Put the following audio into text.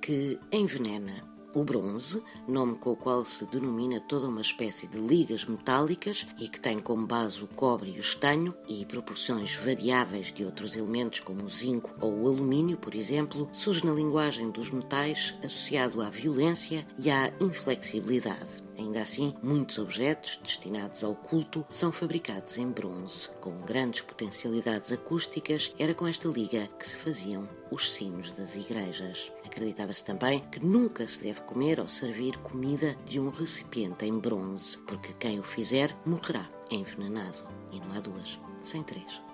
que envenena o bronze, nome com o qual se denomina toda uma espécie de ligas metálicas e que tem como base o cobre e o estanho e proporções variáveis de outros elementos como o zinco ou o alumínio, por exemplo, surge na linguagem dos metais associado à violência e à inflexibilidade. Ainda assim, muitos objetos destinados ao culto são fabricados em bronze. Com grandes potencialidades acústicas, era com esta liga que se faziam os sinos das igrejas. Acreditava-se também que nunca se deve comer ou servir comida de um recipiente em bronze, porque quem o fizer morrerá envenenado. E não há duas, sem três.